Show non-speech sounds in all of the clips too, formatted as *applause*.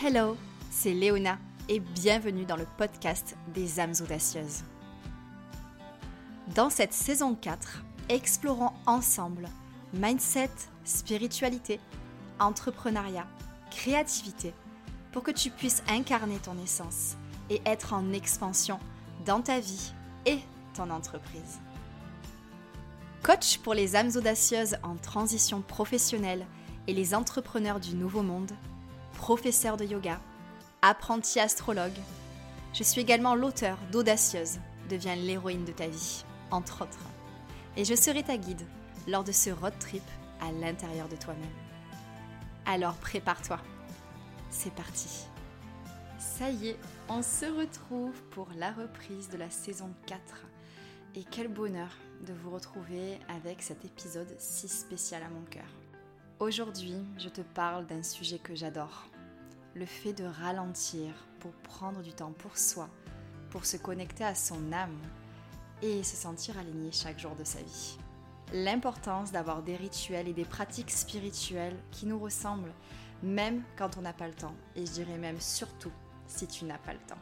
Hello, c'est Léona et bienvenue dans le podcast des âmes audacieuses. Dans cette saison 4, explorons ensemble mindset, spiritualité, entrepreneuriat, créativité pour que tu puisses incarner ton essence et être en expansion dans ta vie et ton entreprise. Coach pour les âmes audacieuses en transition professionnelle et les entrepreneurs du nouveau monde, professeur de yoga, apprenti astrologue. Je suis également l'auteur d'Audacieuse, deviens l'héroïne de ta vie, entre autres. Et je serai ta guide lors de ce road trip à l'intérieur de toi-même. Alors prépare-toi. C'est parti. Ça y est, on se retrouve pour la reprise de la saison 4. Et quel bonheur de vous retrouver avec cet épisode si spécial à mon cœur. Aujourd'hui, je te parle d'un sujet que j'adore. Le fait de ralentir pour prendre du temps pour soi, pour se connecter à son âme et se sentir aligné chaque jour de sa vie. L'importance d'avoir des rituels et des pratiques spirituelles qui nous ressemblent, même quand on n'a pas le temps. Et je dirais même surtout si tu n'as pas le temps.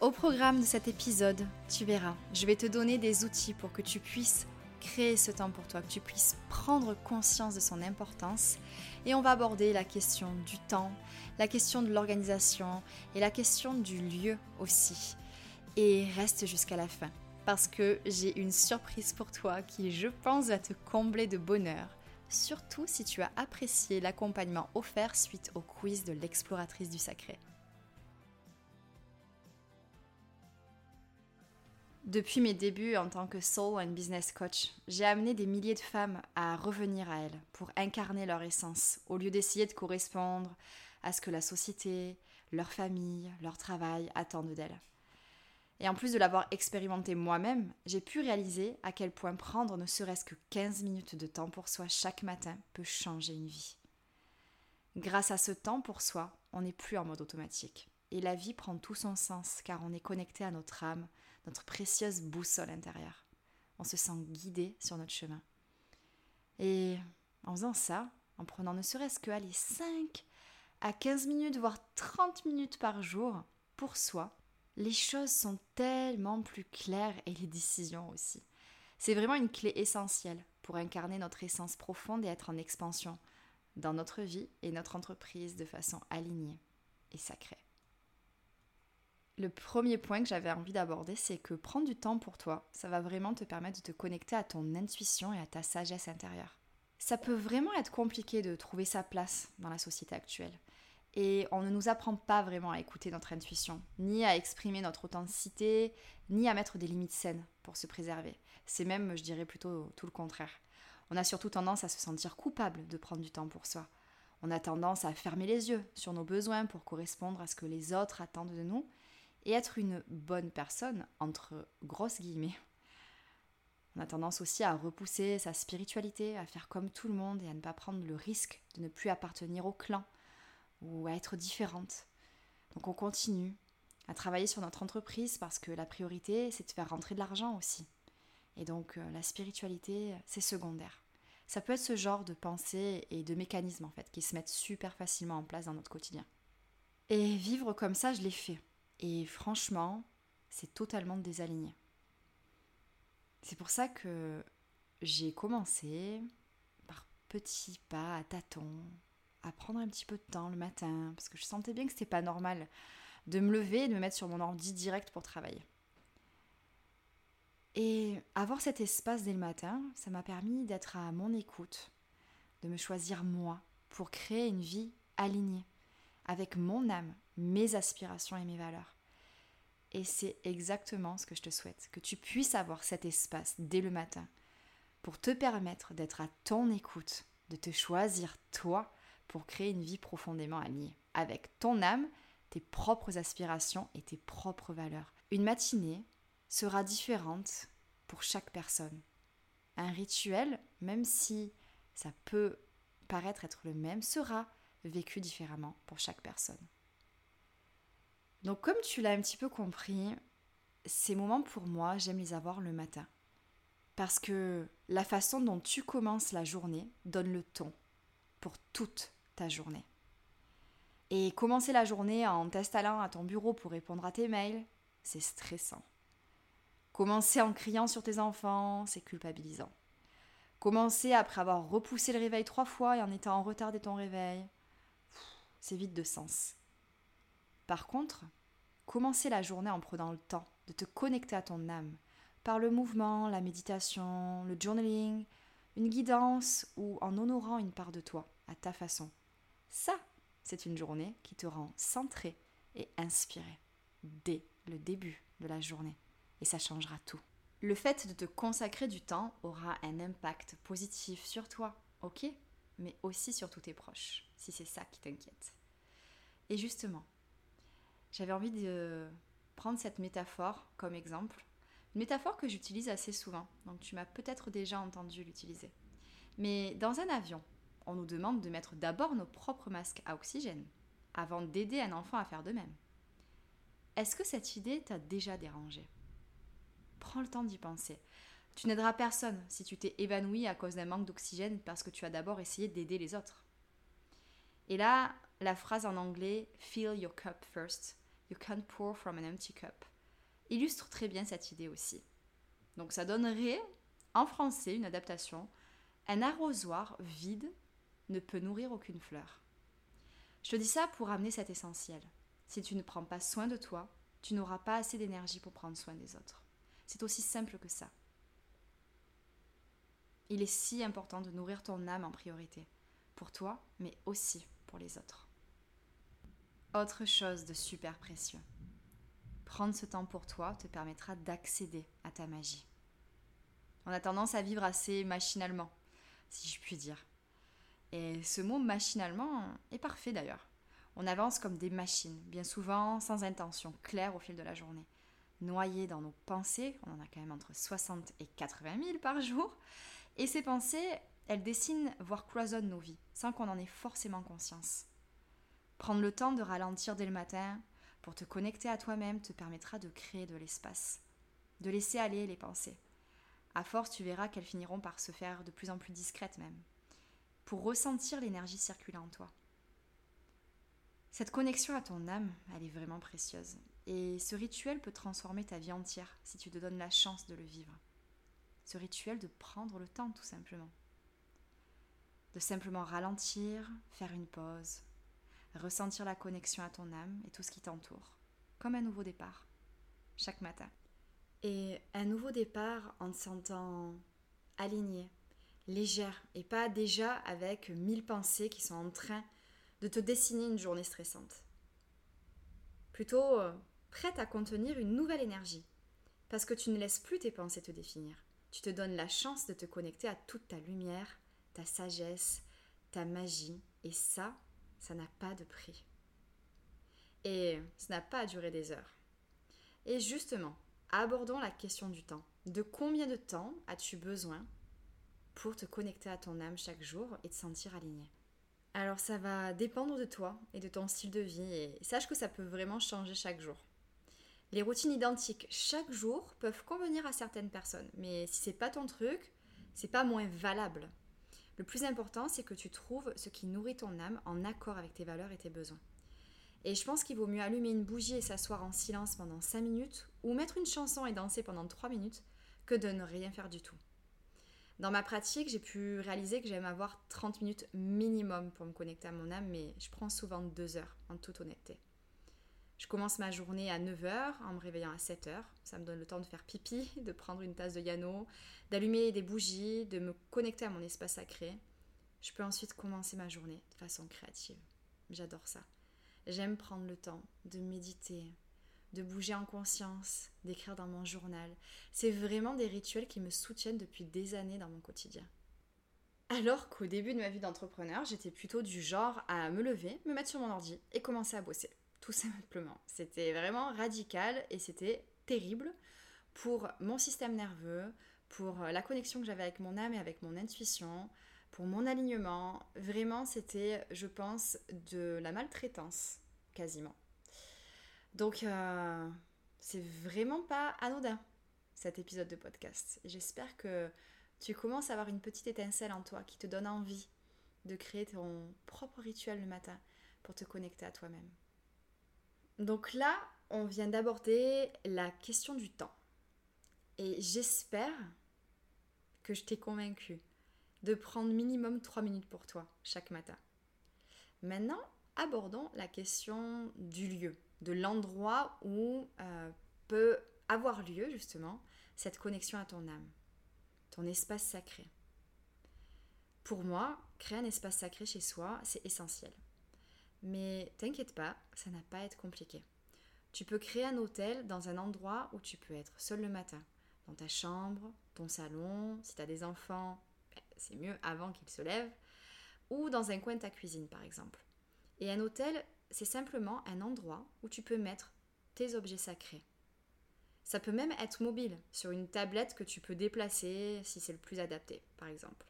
Au programme de cet épisode, tu verras, je vais te donner des outils pour que tu puisses créer ce temps pour toi, que tu puisses prendre conscience de son importance. Et on va aborder la question du temps, la question de l'organisation et la question du lieu aussi. Et reste jusqu'à la fin, parce que j'ai une surprise pour toi qui, je pense, va te combler de bonheur, surtout si tu as apprécié l'accompagnement offert suite au quiz de l'exploratrice du sacré. Depuis mes débuts en tant que soul and business coach, j'ai amené des milliers de femmes à revenir à elles pour incarner leur essence, au lieu d'essayer de correspondre à ce que la société, leur famille, leur travail attendent d'elles. Et en plus de l'avoir expérimenté moi-même, j'ai pu réaliser à quel point prendre ne serait-ce que 15 minutes de temps pour soi chaque matin peut changer une vie. Grâce à ce temps pour soi, on n'est plus en mode automatique. Et la vie prend tout son sens car on est connecté à notre âme, notre précieuse boussole intérieure. On se sent guidé sur notre chemin. Et en faisant ça, en prenant ne serait-ce que les 5 à 15 minutes, voire 30 minutes par jour pour soi, les choses sont tellement plus claires et les décisions aussi. C'est vraiment une clé essentielle pour incarner notre essence profonde et être en expansion dans notre vie et notre entreprise de façon alignée et sacrée. Le premier point que j'avais envie d'aborder, c'est que prendre du temps pour toi, ça va vraiment te permettre de te connecter à ton intuition et à ta sagesse intérieure. Ça peut vraiment être compliqué de trouver sa place dans la société actuelle. Et on ne nous apprend pas vraiment à écouter notre intuition, ni à exprimer notre authenticité, ni à mettre des limites saines pour se préserver. C'est même, je dirais plutôt tout le contraire. On a surtout tendance à se sentir coupable de prendre du temps pour soi. On a tendance à fermer les yeux sur nos besoins pour correspondre à ce que les autres attendent de nous et être une bonne personne, entre grosses guillemets. On a tendance aussi à repousser sa spiritualité, à faire comme tout le monde et à ne pas prendre le risque de ne plus appartenir au clan ou à être différente. Donc on continue à travailler sur notre entreprise parce que la priorité, c'est de faire rentrer de l'argent aussi. Et donc euh, la spiritualité, c'est secondaire. Ça peut être ce genre de pensée et de mécanismes en fait qui se mettent super facilement en place dans notre quotidien. Et vivre comme ça, je l'ai fait. Et franchement, c'est totalement désaligné. C'est pour ça que j'ai commencé par petits pas à tâtons, à prendre un petit peu de temps le matin, parce que je sentais bien que c'était pas normal de me lever et de me mettre sur mon ordi direct pour travailler. Et avoir cet espace dès le matin, ça m'a permis d'être à mon écoute, de me choisir moi pour créer une vie alignée avec mon âme, mes aspirations et mes valeurs. Et c'est exactement ce que je te souhaite, que tu puisses avoir cet espace dès le matin pour te permettre d'être à ton écoute, de te choisir toi pour créer une vie profondément alignée avec ton âme, tes propres aspirations et tes propres valeurs. Une matinée sera différente pour chaque personne. Un rituel, même si ça peut paraître être le même, sera vécu différemment pour chaque personne. Donc comme tu l'as un petit peu compris, ces moments pour moi, j'aime les avoir le matin. Parce que la façon dont tu commences la journée donne le ton pour toute ta journée. Et commencer la journée en t'installant à ton bureau pour répondre à tes mails, c'est stressant. Commencer en criant sur tes enfants, c'est culpabilisant. Commencer après avoir repoussé le réveil trois fois et en étant en retard de ton réveil, c'est vide de sens. Par contre, commencer la journée en prenant le temps de te connecter à ton âme par le mouvement, la méditation, le journaling, une guidance ou en honorant une part de toi à ta façon. Ça, c'est une journée qui te rend centré et inspiré dès le début de la journée. Et ça changera tout. Le fait de te consacrer du temps aura un impact positif sur toi, ok? Mais aussi sur tous tes proches, si c'est ça qui t'inquiète. Et justement, j'avais envie de prendre cette métaphore comme exemple. Une métaphore que j'utilise assez souvent, donc tu m'as peut-être déjà entendu l'utiliser. Mais dans un avion, on nous demande de mettre d'abord nos propres masques à oxygène, avant d'aider un enfant à faire de même. Est-ce que cette idée t'a déjà dérangé? Prends le temps d'y penser. Tu n'aideras personne si tu t'es évanoui à cause d'un manque d'oxygène parce que tu as d'abord essayé d'aider les autres. Et là, la phrase en anglais Fill your cup first, you can't pour from an empty cup illustre très bien cette idée aussi. Donc ça donnerait en français une adaptation un arrosoir vide ne peut nourrir aucune fleur. Je te dis ça pour amener cet essentiel. Si tu ne prends pas soin de toi, tu n'auras pas assez d'énergie pour prendre soin des autres. C'est aussi simple que ça. Il est si important de nourrir ton âme en priorité, pour toi, mais aussi pour les autres. Autre chose de super précieux. Prendre ce temps pour toi te permettra d'accéder à ta magie. On a tendance à vivre assez machinalement, si je puis dire. Et ce mot machinalement est parfait d'ailleurs. On avance comme des machines, bien souvent sans intention claire au fil de la journée noyés dans nos pensées, on en a quand même entre 60 et 80 000 par jour, et ces pensées, elles dessinent, voire cloisonnent nos vies, sans qu'on en ait forcément conscience. Prendre le temps de ralentir dès le matin pour te connecter à toi-même te permettra de créer de l'espace, de laisser aller les pensées. À force, tu verras qu'elles finiront par se faire de plus en plus discrètes même, pour ressentir l'énergie circuler en toi. Cette connexion à ton âme, elle est vraiment précieuse. Et ce rituel peut transformer ta vie entière si tu te donnes la chance de le vivre. Ce rituel de prendre le temps tout simplement. De simplement ralentir, faire une pause, ressentir la connexion à ton âme et tout ce qui t'entoure, comme un nouveau départ, chaque matin. Et un nouveau départ en te sentant alignée, légère, et pas déjà avec mille pensées qui sont en train de te dessiner une journée stressante. Plutôt euh, prête à contenir une nouvelle énergie, parce que tu ne laisses plus tes pensées te définir. Tu te donnes la chance de te connecter à toute ta lumière, ta sagesse, ta magie, et ça, ça n'a pas de prix. Et ça n'a pas à durer des heures. Et justement, abordons la question du temps. De combien de temps as-tu besoin pour te connecter à ton âme chaque jour et te sentir aligné? Alors ça va dépendre de toi et de ton style de vie et sache que ça peut vraiment changer chaque jour. Les routines identiques chaque jour peuvent convenir à certaines personnes, mais si c'est pas ton truc, c'est pas moins valable. Le plus important, c'est que tu trouves ce qui nourrit ton âme en accord avec tes valeurs et tes besoins. Et je pense qu'il vaut mieux allumer une bougie et s'asseoir en silence pendant 5 minutes ou mettre une chanson et danser pendant 3 minutes que de ne rien faire du tout. Dans ma pratique, j'ai pu réaliser que j'aime avoir 30 minutes minimum pour me connecter à mon âme, mais je prends souvent 2 heures en toute honnêteté. Je commence ma journée à 9h en me réveillant à 7h. Ça me donne le temps de faire pipi, *laughs* de prendre une tasse de yano, d'allumer des bougies, de me connecter à mon espace sacré. Je peux ensuite commencer ma journée de façon créative. J'adore ça. J'aime prendre le temps de méditer, de bouger en conscience, d'écrire dans mon journal. C'est vraiment des rituels qui me soutiennent depuis des années dans mon quotidien. Alors qu'au début de ma vie d'entrepreneur, j'étais plutôt du genre à me lever, me mettre sur mon ordi et commencer à bosser tout *laughs* simplement. C'était vraiment radical et c'était terrible pour mon système nerveux, pour la connexion que j'avais avec mon âme et avec mon intuition, pour mon alignement. Vraiment, c'était, je pense, de la maltraitance, quasiment. Donc, euh, c'est vraiment pas anodin, cet épisode de podcast. J'espère que tu commences à avoir une petite étincelle en toi qui te donne envie de créer ton propre rituel le matin pour te connecter à toi-même. Donc là, on vient d'aborder la question du temps. Et j'espère que je t'ai convaincu de prendre minimum 3 minutes pour toi chaque matin. Maintenant, abordons la question du lieu, de l'endroit où euh, peut avoir lieu justement cette connexion à ton âme, ton espace sacré. Pour moi, créer un espace sacré chez soi, c'est essentiel. Mais t'inquiète pas, ça n'a pas à être compliqué. Tu peux créer un hôtel dans un endroit où tu peux être seul le matin, dans ta chambre, ton salon, si tu as des enfants, ben, c'est mieux avant qu'ils se lèvent, ou dans un coin de ta cuisine par exemple. Et un hôtel, c'est simplement un endroit où tu peux mettre tes objets sacrés. Ça peut même être mobile, sur une tablette que tu peux déplacer si c'est le plus adapté, par exemple.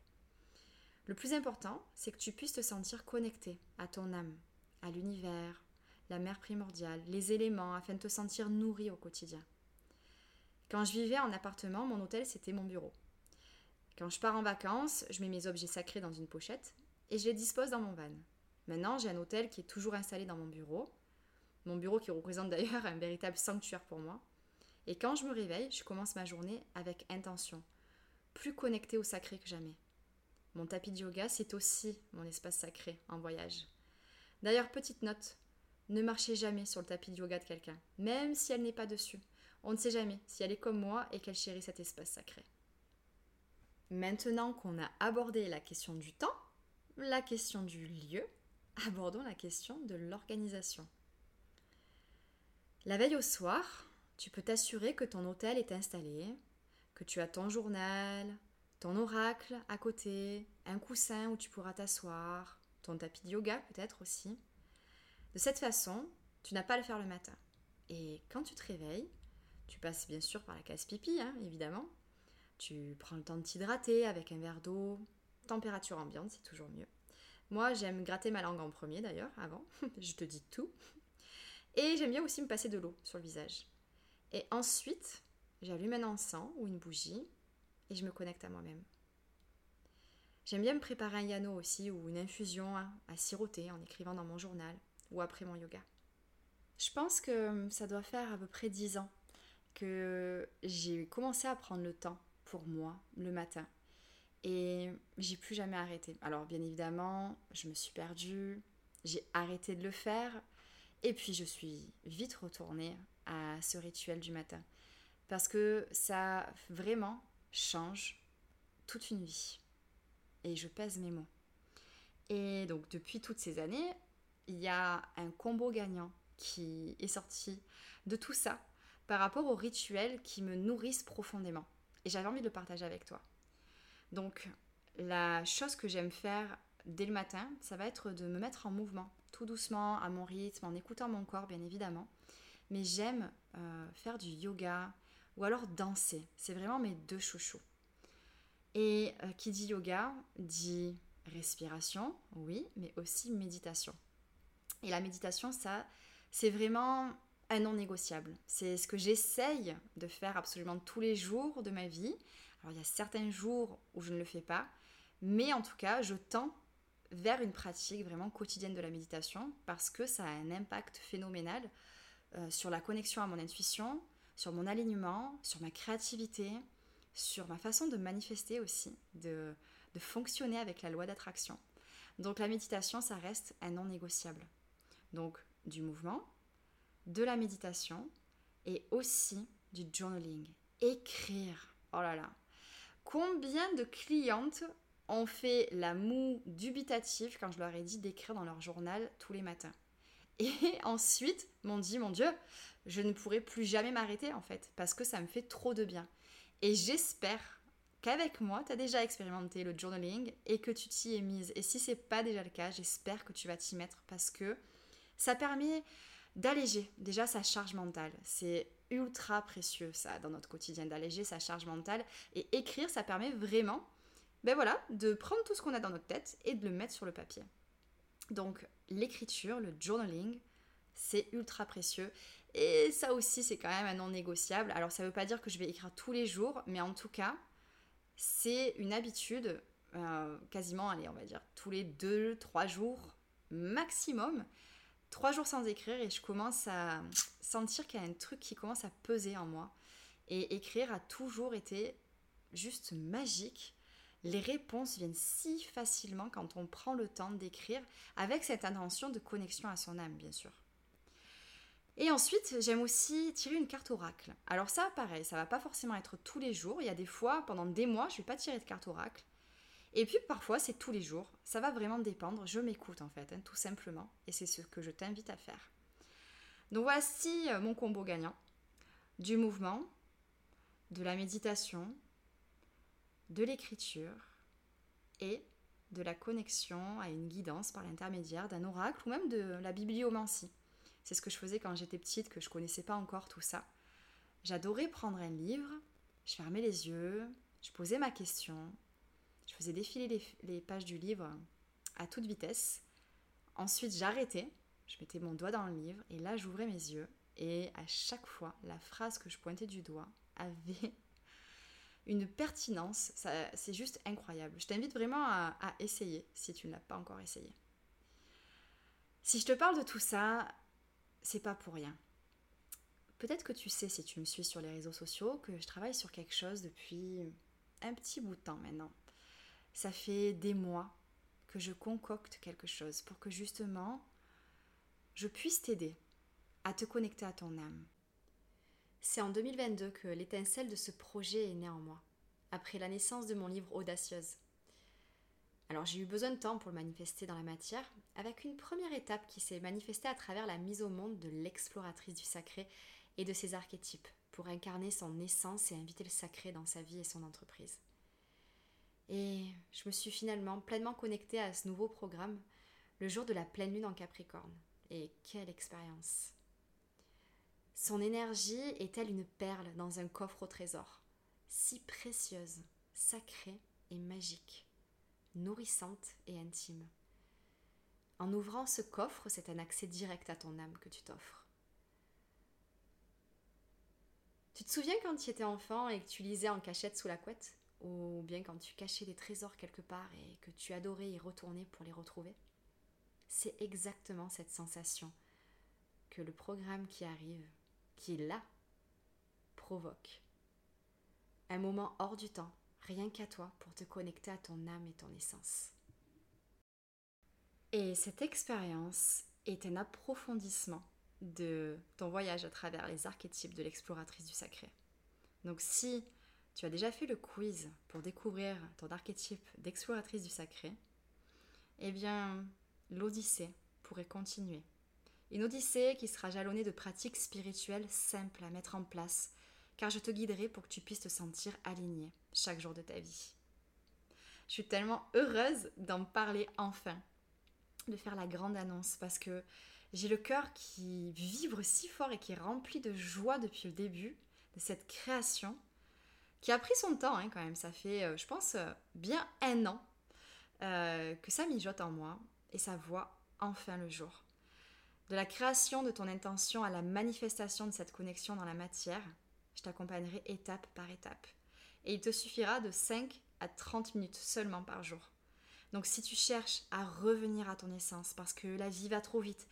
Le plus important, c'est que tu puisses te sentir connecté à ton âme, à l'univers, la mère primordiale, les éléments, afin de te sentir nourri au quotidien. Quand je vivais en appartement, mon hôtel, c'était mon bureau. Quand je pars en vacances, je mets mes objets sacrés dans une pochette et je les dispose dans mon van. Maintenant, j'ai un hôtel qui est toujours installé dans mon bureau. Mon bureau qui représente *laughs* d'ailleurs un véritable sanctuaire pour moi. Et quand je me réveille, je commence ma journée avec intention, plus connectée au sacré que jamais. Mon tapis de yoga, c'est aussi mon espace sacré en voyage. D'ailleurs, petite note, ne marchez jamais sur le tapis de yoga de quelqu'un, même si elle n'est pas dessus. On ne sait jamais si elle est comme moi et qu'elle chérit cet espace sacré. Maintenant qu'on a abordé la question du temps, la question du lieu, abordons la question de l'organisation. La veille au soir, tu peux t'assurer que ton hôtel est installé, que tu as ton journal, ton oracle à côté, un coussin où tu pourras t'asseoir, ton tapis de yoga peut-être aussi. De cette façon, tu n'as pas à le faire le matin. Et quand tu te réveilles, tu passes bien sûr par la case pipi, hein, évidemment. Tu prends le temps de t'hydrater avec un verre d'eau, température ambiante, c'est toujours mieux. Moi, j'aime gratter ma langue en premier d'ailleurs, avant, *laughs* je te dis tout. Et j'aime bien aussi me passer de l'eau sur le visage. Et ensuite, j'allume un encens ou une bougie et je me connecte à moi-même. J'aime bien me préparer un yano aussi ou une infusion à, siroter en écrivant dans mon journal ou après mon yoga. Je pense que ça doit faire à peu près 10 ans que j'ai commencé à prendre le temps pour moi le matin. Et j'ai plus jamais arrêté. Alors bien évidemment, je me suis perdue, j'ai arrêté de le faire, et puis je suis vite retournée à ce rituel du matin. Parce que ça vraiment change toute une vie. Et je pèse mes mots. Et donc depuis toutes ces années, il y a un combo gagnant qui est sorti de tout ça par rapport aux rituels qui me nourrissent profondément. Et j'avais envie de le partager avec toi. Donc la chose que j'aime faire dès le matin, ça va être de me mettre en mouvement, tout doucement, à mon rythme, en écoutant mon corps bien évidemment mais j'aime euh, faire du yoga ou alors danser. C'est vraiment mes deux chouchous. Et euh, qui dit yoga dit respiration, oui, mais aussi méditation. Et la méditation, ça, c'est vraiment un non négociable. C'est ce que j'essaye de faire absolument tous les jours de ma vie. Alors il y a certains jours où je ne le fais pas, mais en tout cas, je tends vers une pratique vraiment quotidienne de la méditation parce que ça a un impact phénoménal euh, sur la connexion à mon intuition, sur mon alignement, sur ma créativité, sur ma façon de manifester aussi, de, de fonctionner avec la loi d'attraction. Donc la méditation, ça reste un non négociable. Donc du mouvement, de la méditation et aussi du journaling. Écrire. Oh là là. Combien de clientes ont fait la moue dubitative quand je leur ai dit d'écrire dans leur journal tous les matins? Et *laughs* ensuite, m'ont dit, mon Dieu, je ne pourrai plus jamais m'arrêter en fait, parce que ça me fait trop de bien. Et j'espère qu'avec moi, tu as déjà expérimenté le journaling et que tu t'y es mise. Et si c'est pas déjà le cas, j'espère que tu vas t'y mettre parce que ça permet d'alléger déjà sa charge mentale. C'est ultra précieux ça dans notre quotidien d'alléger sa charge mentale et écrire ça permet vraiment ben voilà, de prendre tout ce qu'on a dans notre tête et de le mettre sur le papier. Donc l'écriture, le journaling, c'est ultra précieux. Et ça aussi, c'est quand même un non négociable. Alors ça ne veut pas dire que je vais écrire tous les jours, mais en tout cas, c'est une habitude, euh, quasiment, allez, on va dire, tous les deux, trois jours, maximum, trois jours sans écrire et je commence à sentir qu'il y a un truc qui commence à peser en moi. Et écrire a toujours été juste magique. Les réponses viennent si facilement quand on prend le temps d'écrire avec cette intention de connexion à son âme, bien sûr. Et ensuite, j'aime aussi tirer une carte oracle. Alors ça, pareil, ça va pas forcément être tous les jours. Il y a des fois, pendant des mois, je vais pas tirer de carte oracle. Et puis parfois, c'est tous les jours. Ça va vraiment dépendre. Je m'écoute en fait, hein, tout simplement. Et c'est ce que je t'invite à faire. Donc voici euh, mon combo gagnant. Du mouvement, de la méditation, de l'écriture et de la connexion à une guidance par l'intermédiaire d'un oracle ou même de la bibliomancie. C'est ce que je faisais quand j'étais petite, que je connaissais pas encore tout ça. J'adorais prendre un livre, je fermais les yeux, je posais ma question, je faisais défiler les, pages du livre à toute vitesse. Ensuite, j'arrêtais, je mettais mon doigt dans le livre et là, j'ouvrais mes yeux. Et à chaque fois, la phrase que je pointais du doigt avait *laughs* une pertinence. C'est juste incroyable. Je t'invite vraiment à, à essayer si tu ne l'as pas encore essayé. Si je te parle de tout ça, c'est pas pour rien. Peut-être que tu sais, si tu me suis sur les réseaux sociaux, que je travaille sur quelque chose depuis un petit bout de temps maintenant. Ça fait des mois que je concocte quelque chose pour que justement je puisse t'aider à te connecter à ton âme. C'est en 2022 que l'étincelle de ce projet est née en moi, après la naissance de mon livre Audacieuse. Alors j'ai eu besoin de temps pour le manifester dans la matière, avec une première étape qui s'est manifestée à travers la mise au monde de l'exploratrice du sacré et de ses archétypes, pour incarner son essence et inviter le sacré dans sa vie et son entreprise. Et je me suis finalement pleinement connectée à ce nouveau programme le jour de la pleine lune en Capricorne. Et quelle expérience Son énergie est-elle une perle dans un coffre au trésor, si précieuse, sacrée et magique nourrissante et intime. En ouvrant ce coffre, c'est un accès direct à ton âme que tu t'offres. Tu te souviens quand tu étais enfant et que tu lisais en cachette sous la couette? Ou bien quand tu cachais des trésors quelque part et que tu adorais y retourner pour les retrouver? C'est exactement cette sensation que le programme qui arrive, qui est là, provoque. Un moment hors du temps, rien qu'à toi pour te connecter à ton âme et ton essence. Et cette expérience est un approfondissement de ton voyage à travers les archétypes de l'exploratrice du sacré. Donc si tu as déjà fait le quiz pour découvrir ton archétype d'exploratrice du sacré, eh bien l'Odyssée pourrait continuer. Une Odyssée qui sera jalonnée de pratiques spirituelles simples à mettre en place car je te guiderai pour que tu puisses te sentir aligné chaque jour de ta vie. Je suis tellement heureuse d'en parler enfin, de faire la grande annonce, parce que j'ai le cœur qui vibre si fort et qui est rempli de joie depuis le début de cette création, qui a pris son temps hein, quand même. Ça fait, euh, je pense, euh, bien un an euh, que ça mijote en moi et ça voit enfin le jour. De la création de ton intention à la manifestation de cette connexion dans la matière, je t'accompagnerai étape par étape. Et il te suffira de 5 à 30 minutes seulement par jour. Donc si tu cherches à revenir à ton essence parce que la vie va trop vite,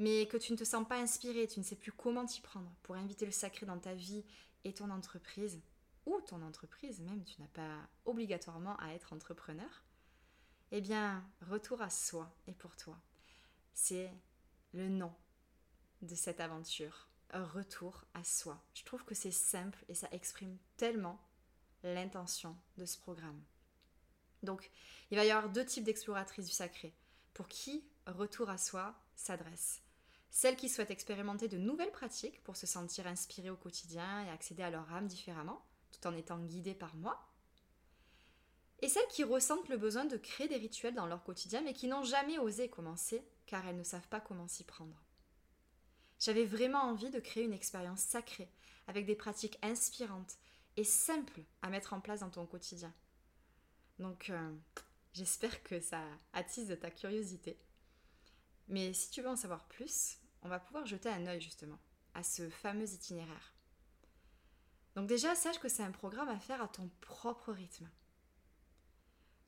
mais que tu ne te sens pas inspiré, tu ne sais plus comment t'y prendre pour inviter le sacré dans ta vie et ton entreprise, ou ton entreprise même, tu n'as pas obligatoirement à être entrepreneur, eh bien, retour à soi et pour toi. C'est le nom de cette aventure retour à soi. Je trouve que c'est simple et ça exprime tellement l'intention de ce programme. Donc, il va y avoir deux types d'exploratrices du sacré. Pour qui retour à soi s'adresse Celles qui souhaitent expérimenter de nouvelles pratiques pour se sentir inspirées au quotidien et accéder à leur âme différemment, tout en étant guidées par moi. Et celles qui ressentent le besoin de créer des rituels dans leur quotidien mais qui n'ont jamais osé commencer car elles ne savent pas comment s'y prendre. J'avais vraiment envie de créer une expérience sacrée, avec des pratiques inspirantes et simples à mettre en place dans ton quotidien. Donc, euh, j'espère que ça attise ta curiosité. Mais si tu veux en savoir plus, on va pouvoir jeter un œil justement à ce fameux itinéraire. Donc déjà, sache que c'est un programme à faire à ton propre rythme.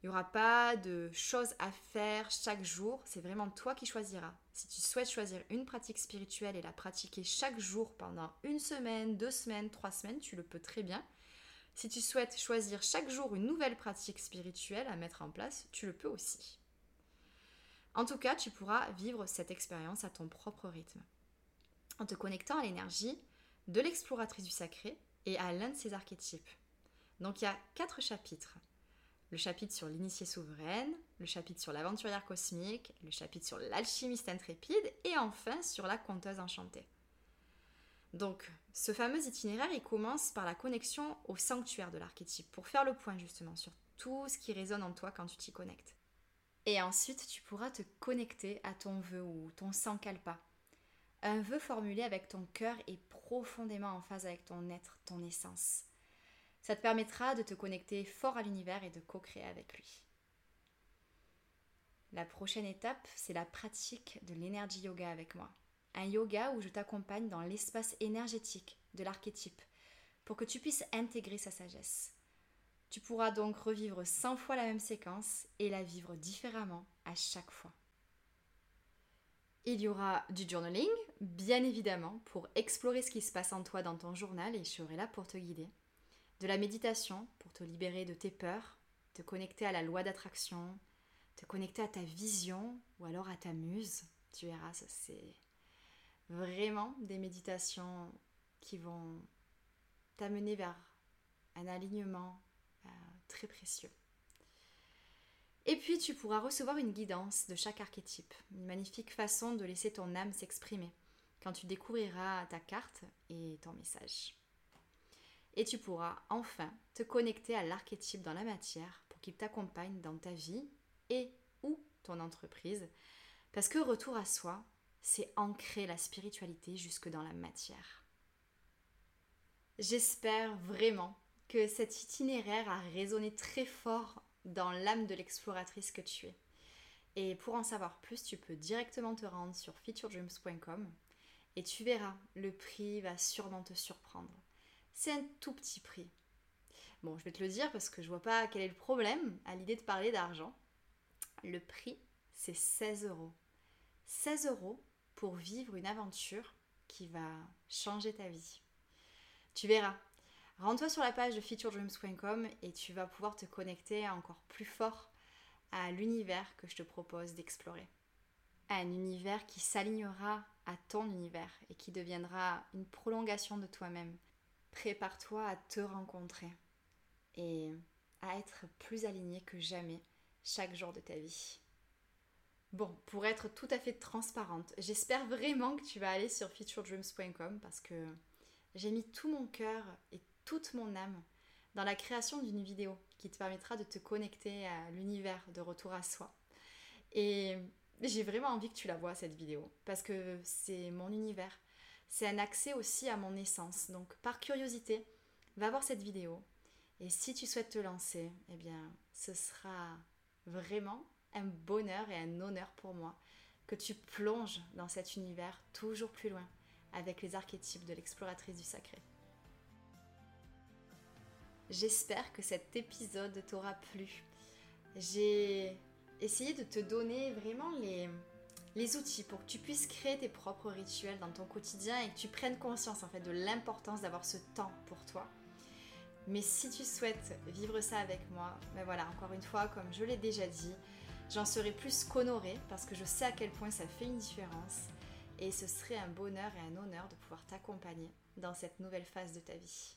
Il n'y aura pas de choses à faire chaque jour, c'est vraiment toi qui choisiras. Si tu souhaites choisir une pratique spirituelle et la pratiquer chaque jour pendant une semaine, deux semaines, trois semaines, tu le peux très bien. Si tu souhaites choisir chaque jour une nouvelle pratique spirituelle à mettre en place, tu le peux aussi. En tout cas, tu pourras vivre cette expérience à ton propre rythme, en te connectant à l'énergie de l'exploratrice du sacré et à l'un de ses archétypes. Donc il y a quatre chapitres le chapitre sur l'initiée souveraine, le chapitre sur l'aventurière cosmique, le chapitre sur l'alchimiste intrépide et enfin sur la conteuse enchantée. Donc, ce fameux itinéraire, il commence par la connexion au sanctuaire de l'archétype pour faire le point justement sur tout ce qui résonne en toi quand tu t'y connectes. Et ensuite, tu pourras te connecter à ton vœu ou ton sankalpa. Un vœu formulé avec ton cœur et profondément en phase avec ton être, ton essence. Ça te permettra de te connecter fort à l'univers et de co-créer avec lui. La prochaine étape, c'est la pratique de l'énergie yoga avec moi. Un yoga où je t'accompagne dans l'espace énergétique de l'archétype pour que tu puisses intégrer sa sagesse. Tu pourras donc revivre 100 fois la même séquence et la vivre différemment à chaque fois. Il y aura du journaling, bien évidemment, pour explorer ce qui se passe en toi dans ton journal et je serai là pour te guider de la méditation pour te libérer de tes peurs, te connecter à la loi d'attraction, te connecter à ta vision ou alors à ta muse. Tu verras, c'est vraiment des méditations qui vont t'amener vers un alignement euh, très précieux. Et puis tu pourras recevoir une guidance de chaque archétype, une magnifique façon de laisser ton âme s'exprimer quand tu découvriras ta carte et ton message et tu pourras enfin te connecter à l'archétype dans la matière pour qu'il t'accompagne dans ta vie et ou ton entreprise. Parce que retour à soi, c'est ancrer la spiritualité jusque dans la matière. J'espère vraiment que cet itinéraire a résonné très fort dans l'âme de l'exploratrice que tu es. Et pour en savoir plus, tu peux directement te rendre sur featuredreams.com et tu verras, le prix va sûrement te surprendre c'est un tout petit prix. Bon, je vais te le dire parce que je vois pas quel est le problème à l'idée de parler d'argent. Le prix, c'est 16 euros. 16 euros pour vivre une aventure qui va changer ta vie. Tu verras. Rends-toi sur la page de featuredreams.com et tu vas pouvoir te connecter encore plus fort à l'univers que je te propose d'explorer. Un univers qui s'alignera à ton univers et qui deviendra une prolongation de toi-même, prépare-toi à te rencontrer et à être plus aligné que jamais chaque jour de ta vie. Bon, pour être tout à fait transparente, j'espère vraiment que tu vas aller sur featuredreams.com parce que j'ai mis tout mon cœur et toute mon âme dans la création d'une vidéo qui te permettra de te connecter à l'univers de retour à soi. Et j'ai vraiment envie que tu la vois cette vidéo parce que c'est mon univers c'est un accès aussi à mon essence. Donc par curiosité, va voir cette vidéo. Et si tu souhaites te lancer, eh bien, ce sera vraiment un bonheur et un honneur pour moi que tu plonges dans cet univers toujours plus loin avec les archétypes de l'exploratrice du sacré. J'espère que cet épisode t'aura plu. J'ai essayé de te donner vraiment les, les outils pour que tu puisses créer tes propres rituels dans ton quotidien et que tu prennes conscience en fait de l'importance d'avoir ce temps pour toi. Mais si tu souhaites vivre ça avec moi, ben voilà, encore une fois, comme je l'ai déjà dit, j'en serai plus qu'honorée parce que je sais à quel point ça fait une différence et ce serait un bonheur et un honneur de pouvoir t'accompagner dans cette nouvelle phase de ta vie.